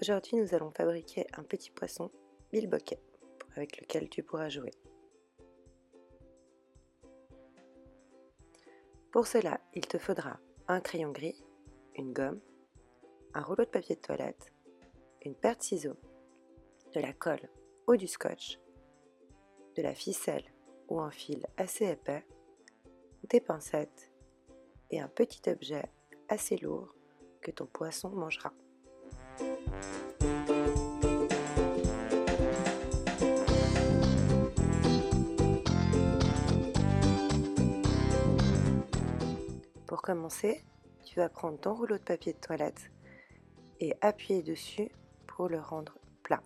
Aujourd'hui, nous allons fabriquer un petit poisson bilboquet avec lequel tu pourras jouer. Pour cela, il te faudra un crayon gris, une gomme, un rouleau de papier de toilette, une paire de ciseaux, de la colle ou du scotch, de la ficelle ou un fil assez épais, des pincettes et un petit objet assez lourd que ton poisson mangera. Pour commencer, tu vas prendre ton rouleau de papier de toilette et appuyer dessus pour le rendre plat.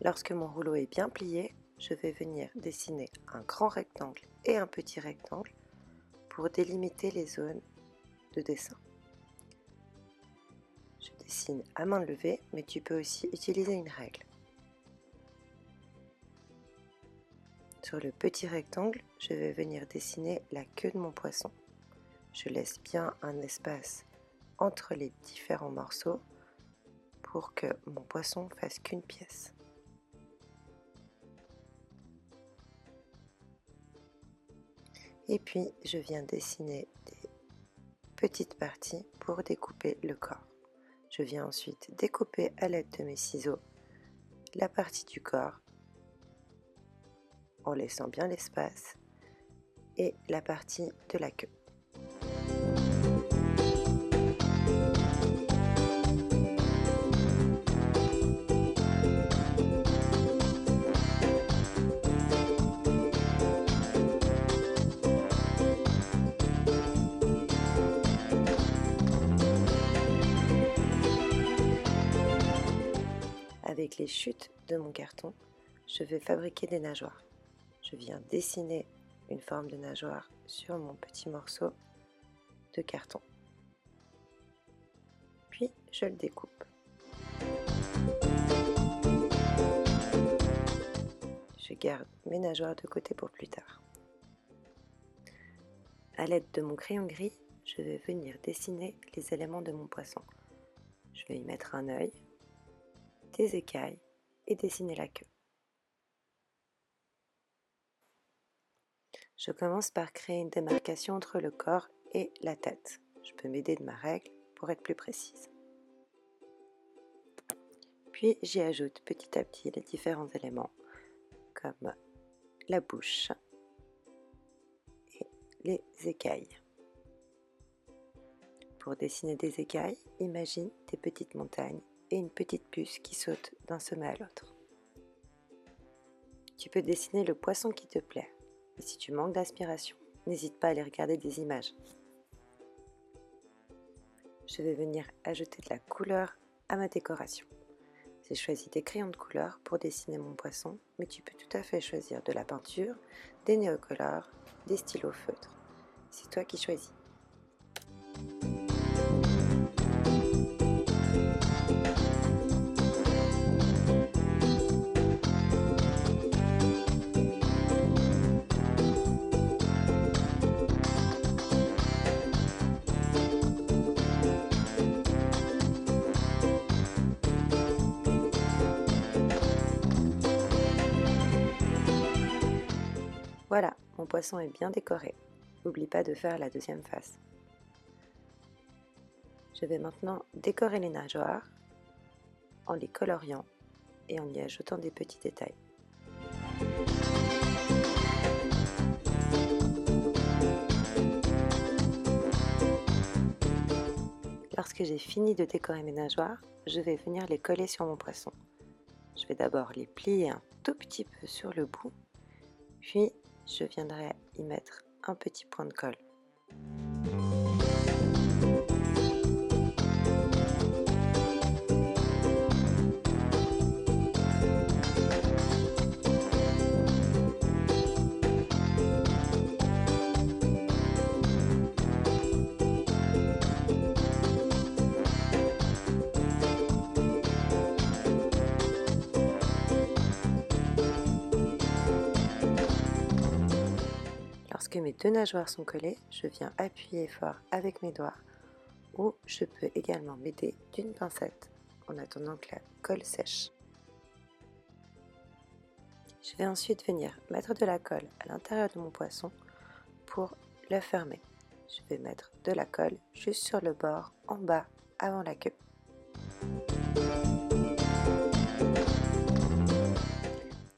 Lorsque mon rouleau est bien plié, je vais venir dessiner un grand rectangle et un petit rectangle pour délimiter les zones de dessin. Je dessine à main levée, mais tu peux aussi utiliser une règle. Sur le petit rectangle, je vais venir dessiner la queue de mon poisson. Je laisse bien un espace entre les différents morceaux pour que mon poisson fasse qu'une pièce. Et puis, je viens dessiner des petites parties pour découper le corps. Je viens ensuite découper à l'aide de mes ciseaux la partie du corps en laissant bien l'espace et la partie de la queue. Avec les chutes de mon carton, je vais fabriquer des nageoires. Je viens dessiner une forme de nageoire sur mon petit morceau de carton. Puis je le découpe. Je garde mes nageoires de côté pour plus tard. A l'aide de mon crayon gris, je vais venir dessiner les éléments de mon poisson. Je vais y mettre un œil, des écailles et dessiner la queue. Je commence par créer une démarcation entre le corps et la tête. Je peux m'aider de ma règle pour être plus précise. Puis j'y ajoute petit à petit les différents éléments comme la bouche et les écailles. Pour dessiner des écailles, imagine des petites montagnes une petite puce qui saute d'un sommet à l'autre. Tu peux dessiner le poisson qui te plaît. Et si tu manques d'inspiration, n'hésite pas à aller regarder des images. Je vais venir ajouter de la couleur à ma décoration. J'ai choisi des crayons de couleur pour dessiner mon poisson, mais tu peux tout à fait choisir de la peinture, des néocolores, des stylos feutres. C'est toi qui choisis. Poisson est bien décoré. N'oublie pas de faire la deuxième face. Je vais maintenant décorer les nageoires en les coloriant et en y ajoutant des petits détails. Lorsque j'ai fini de décorer mes nageoires, je vais venir les coller sur mon poisson. Je vais d'abord les plier un tout petit peu sur le bout, puis je viendrai y mettre un petit point de colle. Deux nageoires sont collées, je viens appuyer fort avec mes doigts ou je peux également m'aider d'une pincette en attendant que la colle sèche. Je vais ensuite venir mettre de la colle à l'intérieur de mon poisson pour le fermer. Je vais mettre de la colle juste sur le bord en bas avant la queue.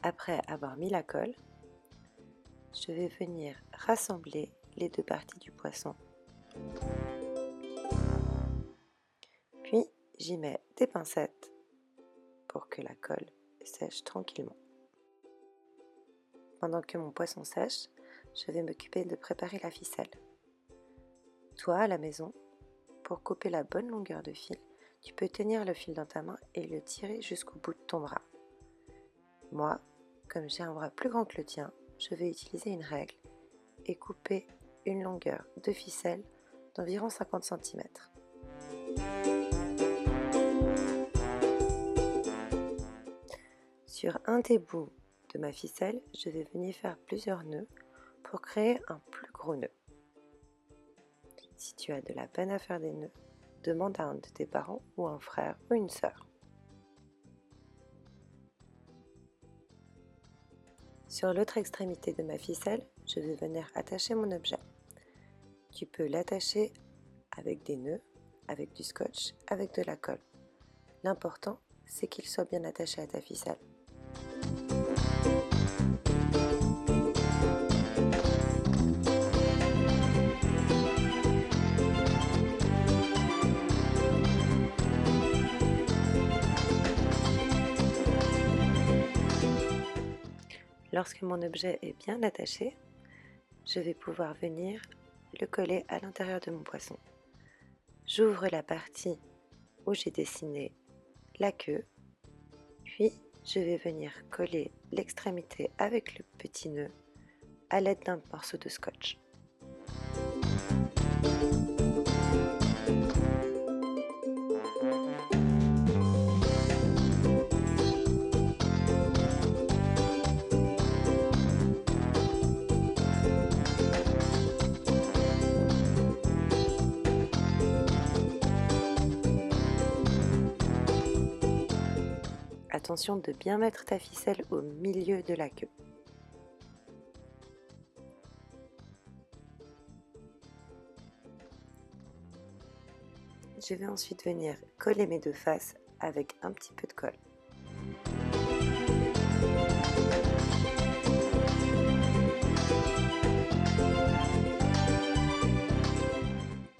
Après avoir mis la colle, je vais venir rassembler les deux parties du poisson. Puis j'y mets des pincettes pour que la colle sèche tranquillement. Pendant que mon poisson sèche, je vais m'occuper de préparer la ficelle. Toi, à la maison, pour couper la bonne longueur de fil, tu peux tenir le fil dans ta main et le tirer jusqu'au bout de ton bras. Moi, comme j'ai un bras plus grand que le tien, je vais utiliser une règle et couper une longueur de ficelle d'environ 50 cm. Sur un des bouts de ma ficelle, je vais venir faire plusieurs nœuds pour créer un plus gros nœud. Si tu as de la peine à faire des nœuds, demande à un de tes parents ou un frère ou une sœur. Sur l'autre extrémité de ma ficelle, je vais venir attacher mon objet. Tu peux l'attacher avec des nœuds, avec du scotch, avec de la colle. L'important, c'est qu'il soit bien attaché à ta ficelle. Lorsque mon objet est bien attaché, je vais pouvoir venir le coller à l'intérieur de mon poisson. J'ouvre la partie où j'ai dessiné la queue, puis je vais venir coller l'extrémité avec le petit nœud à l'aide d'un morceau de scotch. De bien mettre ta ficelle au milieu de la queue. Je vais ensuite venir coller mes deux faces avec un petit peu de colle.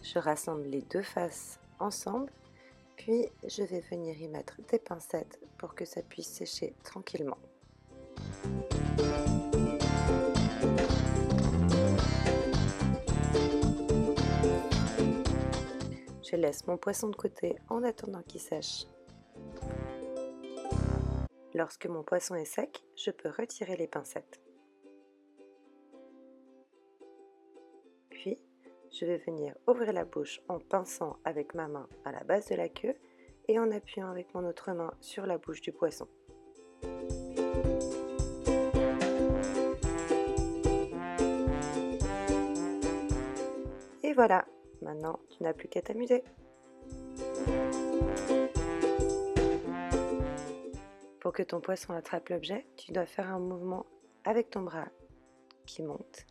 Je rassemble les deux faces ensemble puis je vais venir y mettre des pincettes pour que ça puisse sécher tranquillement. Je laisse mon poisson de côté en attendant qu'il sèche. Lorsque mon poisson est sec, je peux retirer les pincettes. Je vais venir ouvrir la bouche en pinçant avec ma main à la base de la queue et en appuyant avec mon autre main sur la bouche du poisson. Et voilà, maintenant tu n'as plus qu'à t'amuser. Pour que ton poisson attrape l'objet, tu dois faire un mouvement avec ton bras qui monte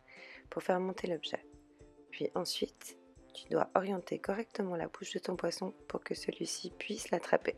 pour faire monter l'objet. Puis ensuite, tu dois orienter correctement la bouche de ton poisson pour que celui-ci puisse l'attraper.